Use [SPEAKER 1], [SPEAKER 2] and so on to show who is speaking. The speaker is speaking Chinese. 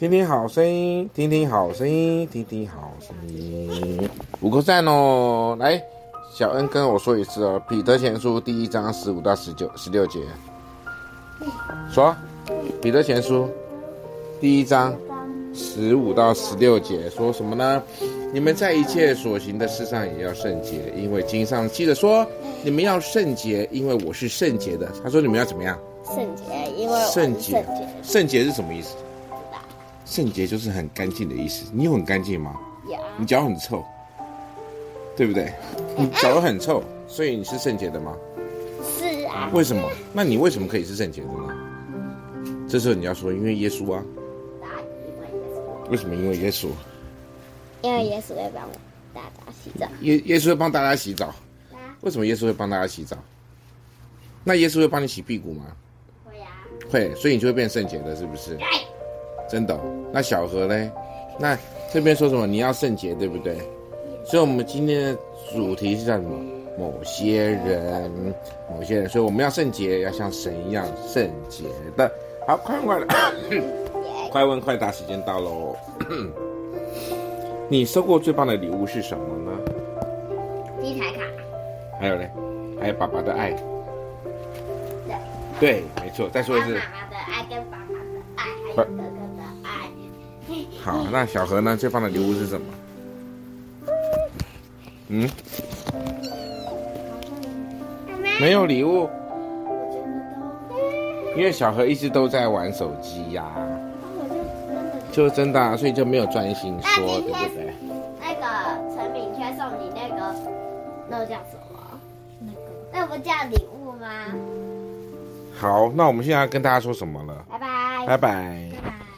[SPEAKER 1] 听听好声音，听听好声音，听听好声音。五个赞哦！来，小恩跟我说一次哦，《彼得前书》第一章十五到十九、十六节。说，《彼得前书》第一章十五到十六节说什么呢？你们在一切所行的事上也要圣洁，因为经上记着说，你们要圣洁，因为我是圣洁的。他说你们要怎么样？
[SPEAKER 2] 圣洁，因为圣洁。
[SPEAKER 1] 圣洁是什么意思？圣洁就是很干净的意思。你有很干净吗？
[SPEAKER 2] 有。
[SPEAKER 1] 你脚很臭，对不对？你脚很臭，所以你是圣洁的吗？
[SPEAKER 2] 是啊。
[SPEAKER 1] 为什么？那你为什么可以是圣洁的呢？这时候你要说，因为耶稣啊。为什么？因为耶稣。
[SPEAKER 2] 因为耶稣会帮大家洗澡。
[SPEAKER 1] 耶耶稣会帮大家洗澡。为什么耶稣会帮大家洗澡？那耶稣会帮你洗屁股吗？
[SPEAKER 2] 会啊。
[SPEAKER 1] 会，所以你就会变圣洁的，是不是？真的，那小何呢？那这边说什么？你要圣洁，对不对？所以，我们今天的主题是叫什么？某些人，某些人。所以，我们要圣洁，要像神一样圣洁的。好，快问快答，快问快答，时间到喽。你收过最棒的礼物是什么呢？
[SPEAKER 2] 第一台卡。
[SPEAKER 1] 还有呢？还有爸爸的爱。对。对，没错。再说一次。妈妈的爱跟爸爸的爱，还有哥哥。好，那小何呢？最棒的礼物是什么？嗯？没有礼物。因为小何一直都在玩手机呀、啊。就真的、啊，所以就没有专心说，对不对？
[SPEAKER 2] 那个陈敏谦送你那个，那个叫什么？那个那不叫礼物吗？
[SPEAKER 1] 好，那我们现在要跟大家说什么了？
[SPEAKER 2] 拜拜。
[SPEAKER 1] 拜拜。
[SPEAKER 2] 拜拜。